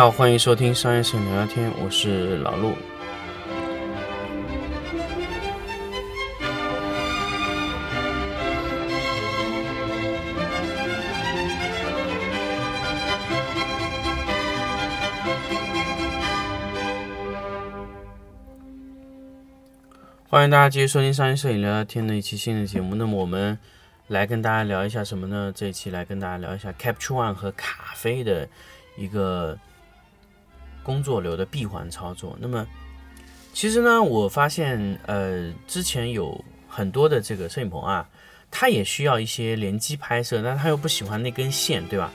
好，欢迎收听商业摄影聊聊天，我是老陆。欢迎大家继续收听商业摄影聊聊天的一期新的节目。那么我们来跟大家聊一下什么呢？这一期来跟大家聊一下 Capture One 和卡飞的一个。工作流的闭环操作。那么，其实呢，我发现，呃，之前有很多的这个摄影棚啊，它也需要一些连机拍摄，但他又不喜欢那根线，对吧？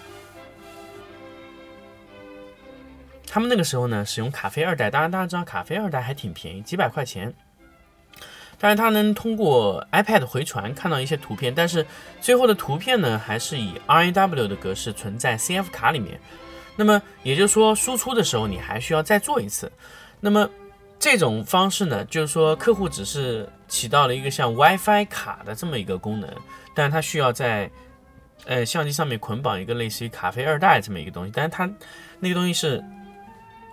他们那个时候呢，使用卡飞二代，当然大家知道卡飞二代还挺便宜，几百块钱。但是它能通过 iPad 回传看到一些图片，但是最后的图片呢，还是以 RAW 的格式存在 CF 卡里面。那么也就是说，输出的时候你还需要再做一次。那么这种方式呢，就是说客户只是起到了一个像 WiFi 卡的这么一个功能，但是它需要在呃相机上面捆绑一个类似于卡飞二代这么一个东西，但是它那个东西是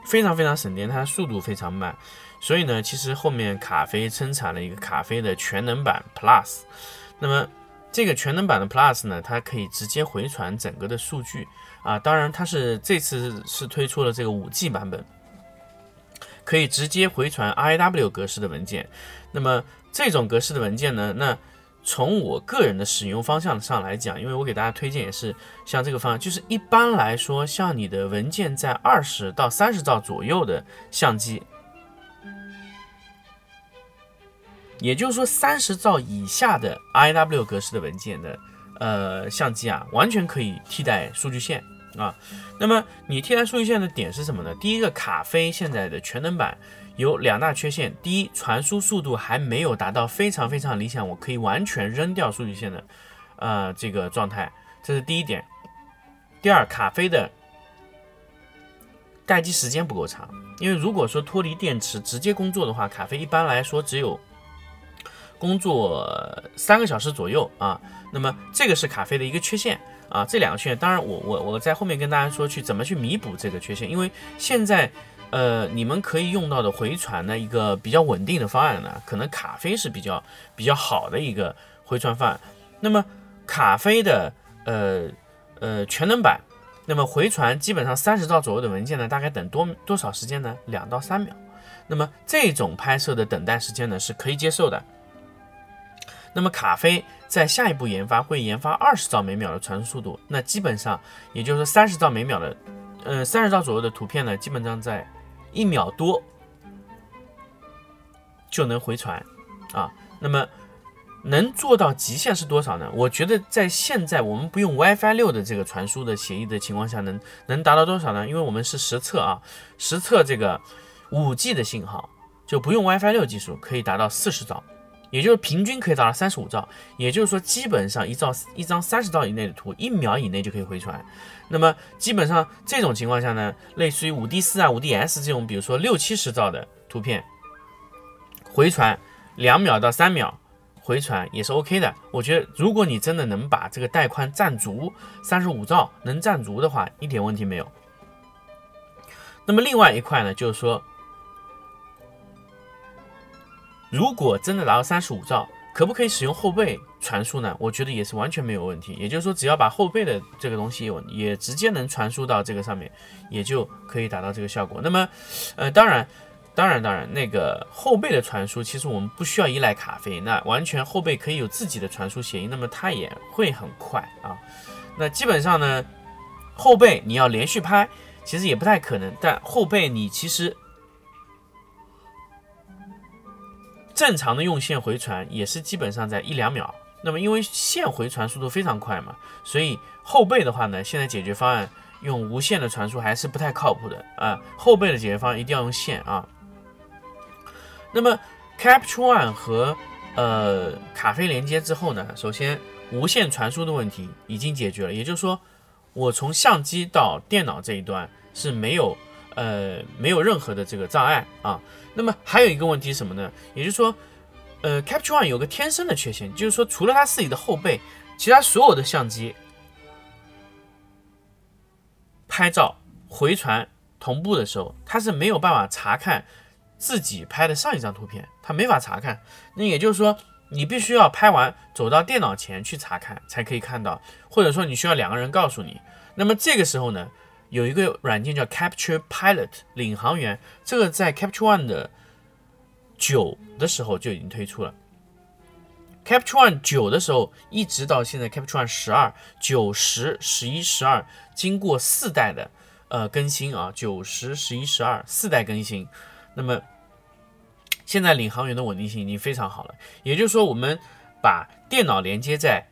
非常非常省电，它速度非常慢。所以呢，其实后面卡飞生产了一个卡飞的全能版 Plus。那么这个全能版的 Plus 呢，它可以直接回传整个的数据。啊，当然，它是这次是推出了这个五 G 版本，可以直接回传 RAW 格式的文件。那么这种格式的文件呢，那从我个人的使用方向上来讲，因为我给大家推荐也是像这个方案，就是一般来说，像你的文件在二十到三十兆左右的相机，也就是说三十兆以下的 RAW 格式的文件的呃相机啊，完全可以替代数据线。啊，那么你替代数据线的点是什么呢？第一个，卡飞现在的全能版有两大缺陷。第一，传输速度还没有达到非常非常理想，我可以完全扔掉数据线的，呃，这个状态，这是第一点。第二，卡飞的待机时间不够长，因为如果说脱离电池直接工作的话，卡飞一般来说只有工作三个小时左右啊。那么这个是卡飞的一个缺陷。啊，这两个缺陷，当然我我我在后面跟大家说去怎么去弥补这个缺陷，因为现在呃你们可以用到的回传的一个比较稳定的方案呢，可能卡飞是比较比较好的一个回传方案。那么卡飞的呃呃全能版，那么回传基本上三十兆左右的文件呢，大概等多多少时间呢？两到三秒。那么这种拍摄的等待时间呢是可以接受的。那么卡飞在下一步研发会研发二十兆每秒的传输速度，那基本上也就是说三十兆每秒的，呃三十兆左右的图片呢，基本上在一秒多就能回传啊。那么能做到极限是多少呢？我觉得在现在我们不用 WiFi 六的这个传输的协议的情况下，能能达到多少呢？因为我们是实测啊，实测这个五 G 的信号就不用 WiFi 六技术，可以达到四十兆。也就是平均可以达到三十五兆，也就是说，基本上一兆一张三十兆以内的图，一秒以内就可以回传。那么基本上这种情况下呢，类似于五 D 四啊、五 D S 这种，比如说六七十兆的图片，回传两秒到三秒回传也是 OK 的。我觉得，如果你真的能把这个带宽占足，三十五兆能占足的话，一点问题没有。那么另外一块呢，就是说。如果真的达到三十五兆，可不可以使用后背传输呢？我觉得也是完全没有问题。也就是说，只要把后背的这个东西有也直接能传输到这个上面，也就可以达到这个效果。那么，呃，当然，当然，当然，那个后背的传输，其实我们不需要依赖卡飞，那完全后背可以有自己的传输协议，那么它也会很快啊。那基本上呢，后背你要连续拍，其实也不太可能。但后背你其实。正常的用线回传也是基本上在一两秒，那么因为线回传速度非常快嘛，所以后背的话呢，现在解决方案用无线的传输还是不太靠谱的啊。后背的解决方案一定要用线啊。那么 Capture One 和呃卡飞连接之后呢，首先无线传输的问题已经解决了，也就是说我从相机到电脑这一端是没有。呃，没有任何的这个障碍啊。那么还有一个问题什么呢？也就是说，呃，Capture One 有个天生的缺陷，就是说除了它自己的后背，其他所有的相机拍照回传同步的时候，它是没有办法查看自己拍的上一张图片，它没法查看。那也就是说，你必须要拍完走到电脑前去查看才可以看到，或者说你需要两个人告诉你。那么这个时候呢，有一个软件叫 Capture Pilot 领航员，这个在 Capture One 的九的时候就已经推出了。Capture One 九的时候，一直到现在 Capture One 十二、九、十、十一、十二，经过四代的呃更新啊，九、十、十一、十二四代更新，那么现在领航员的稳定性已经非常好了。也就是说，我们把电脑连接在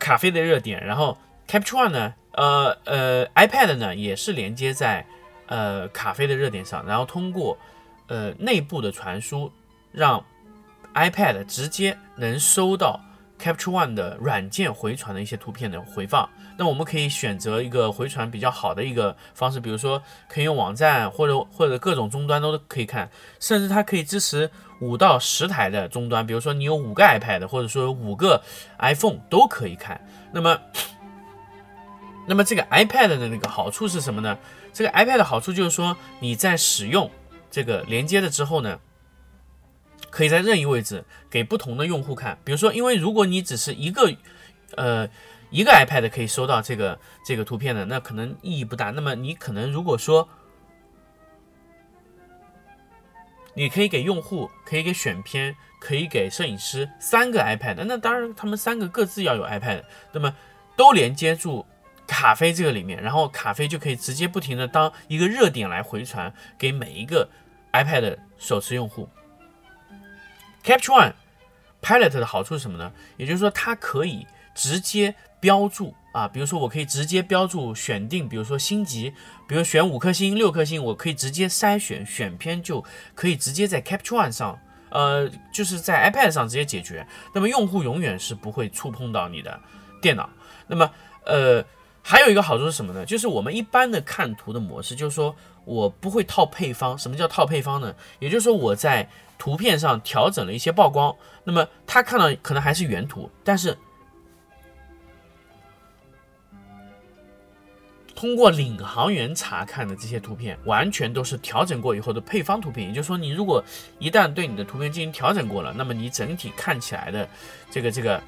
咖啡的热点，然后 Capture One 呢，呃呃 iPad 呢也是连接在呃咖啡的热点上，然后通过。呃，内部的传输让 iPad 直接能收到 Capture One 的软件回传的一些图片的回放。那我们可以选择一个回传比较好的一个方式，比如说可以用网站或者或者各种终端都可以看，甚至它可以支持五到十台的终端，比如说你有五个 iPad 或者说五个 iPhone 都可以看。那么，那么这个 iPad 的那个好处是什么呢？这个 iPad 的好处就是说你在使用。这个连接了之后呢，可以在任意位置给不同的用户看。比如说，因为如果你只是一个，呃，一个 iPad 可以收到这个这个图片的，那可能意义不大。那么你可能如果说，你可以给用户，可以给选片，可以给摄影师三个 iPad，那当然他们三个各自要有 iPad，那么都连接住。卡飞这个里面，然后卡飞就可以直接不停的当一个热点来回传给每一个 iPad 手持用户。Capture One Pilot 的好处是什么呢？也就是说，它可以直接标注啊，比如说我可以直接标注选定，比如说星级，比如选五颗星、六颗星，我可以直接筛选选片，就可以直接在 Capture One 上，呃，就是在 iPad 上直接解决。那么用户永远是不会触碰到你的电脑。那么，呃。还有一个好处是什么呢？就是我们一般的看图的模式，就是说我不会套配方。什么叫套配方呢？也就是说我在图片上调整了一些曝光，那么他看到可能还是原图，但是通过领航员查看的这些图片，完全都是调整过以后的配方图片。也就是说，你如果一旦对你的图片进行调整过了，那么你整体看起来的这个这个。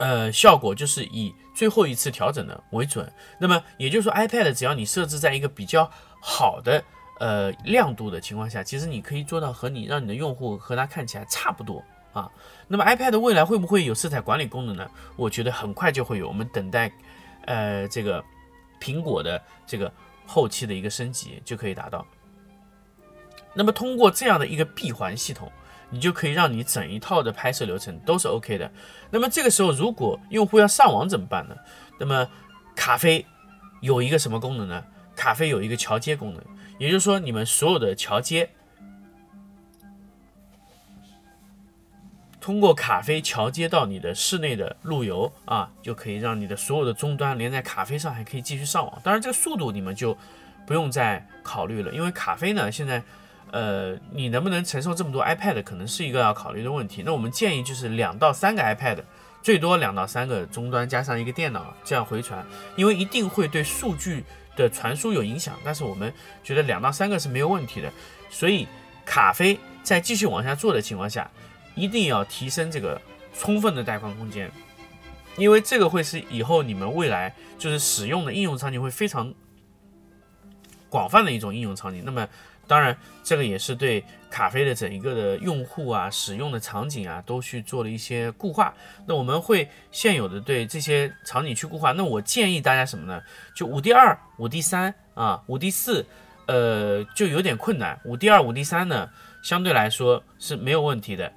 呃，效果就是以最后一次调整的为准。那么也就是说，iPad 只要你设置在一个比较好的呃亮度的情况下，其实你可以做到和你让你的用户和它看起来差不多啊。那么 iPad 未来会不会有色彩管理功能呢？我觉得很快就会有。我们等待呃这个苹果的这个后期的一个升级就可以达到。那么通过这样的一个闭环系统。你就可以让你整一套的拍摄流程都是 OK 的。那么这个时候，如果用户要上网怎么办呢？那么咖啡有一个什么功能呢？咖啡有一个桥接功能，也就是说，你们所有的桥接通过咖啡桥接到你的室内的路由啊，就可以让你的所有的终端连在咖啡上，还可以继续上网。当然，这个速度你们就不用再考虑了，因为咖啡呢现在。呃，你能不能承受这么多 iPad，可能是一个要考虑的问题。那我们建议就是两到三个 iPad，最多两到三个终端加上一个电脑这样回传，因为一定会对数据的传输有影响。但是我们觉得两到三个是没有问题的。所以卡飞在继续往下做的情况下，一定要提升这个充分的带宽空间，因为这个会是以后你们未来就是使用的应用场景会非常广泛的一种应用场景。那么。当然，这个也是对咖啡的整一个的用户啊、使用的场景啊，都去做了一些固化。那我们会现有的对这些场景去固化。那我建议大家什么呢？就五 D 二、五 D 三啊，五 D 四，呃，就有点困难。五 D 二、五 D 三呢，相对来说是没有问题的。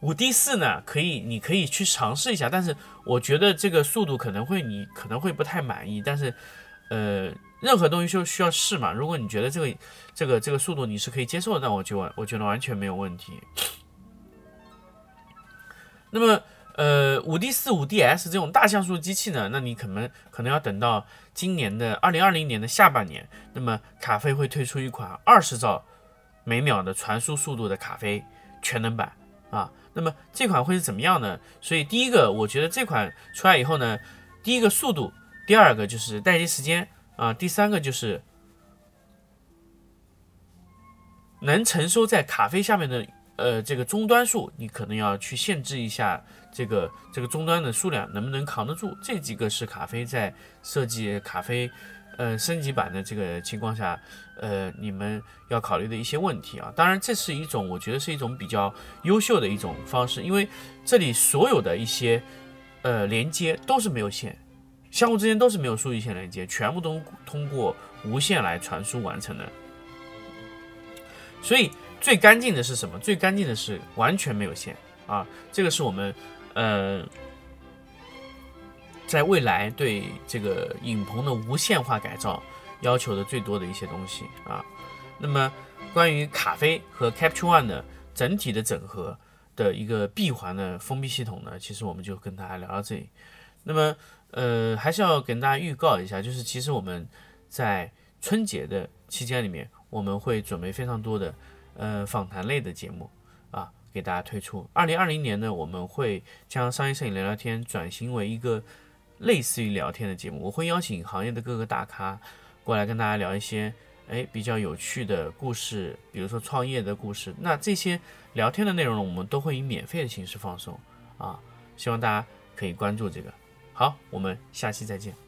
五 D 四呢，可以，你可以去尝试一下，但是我觉得这个速度可能会你可能会不太满意，但是，呃。任何东西就需要试嘛。如果你觉得这个、这个、这个速度你是可以接受的，那我就我觉得完全没有问题。那么，呃，五 D 四、五 DS 这种大像素机器呢，那你可能可能要等到今年的二零二零年的下半年，那么卡飞会推出一款二十兆每秒的传输速度的卡飞全能版啊。那么这款会是怎么样呢？所以第一个，我觉得这款出来以后呢，第一个速度，第二个就是待机时间啊，第三个就是能承受在咖啡下面的呃这个终端数，你可能要去限制一下这个这个终端的数量能不能扛得住。这几个是咖啡在设计咖啡呃升级版的这个情况下。呃，你们要考虑的一些问题啊，当然这是一种，我觉得是一种比较优秀的一种方式，因为这里所有的一些呃连接都是没有线，相互之间都是没有数据线连接，全部都通过无线来传输完成的。所以最干净的是什么？最干净的是完全没有线啊，这个是我们呃在未来对这个影棚的无线化改造。要求的最多的一些东西啊，那么关于咖啡和 Capture One 的整体的整合的一个闭环的封闭系统呢，其实我们就跟大家聊到这里。那么呃，还是要跟大家预告一下，就是其实我们在春节的期间里面，我们会准备非常多的呃访谈类的节目啊，给大家推出。二零二零年呢，我们会将商业摄影聊聊天转型为一个类似于聊天的节目，我会邀请行业的各个大咖。过来跟大家聊一些哎比较有趣的故事，比如说创业的故事。那这些聊天的内容呢，我们都会以免费的形式放送啊，希望大家可以关注这个。好，我们下期再见。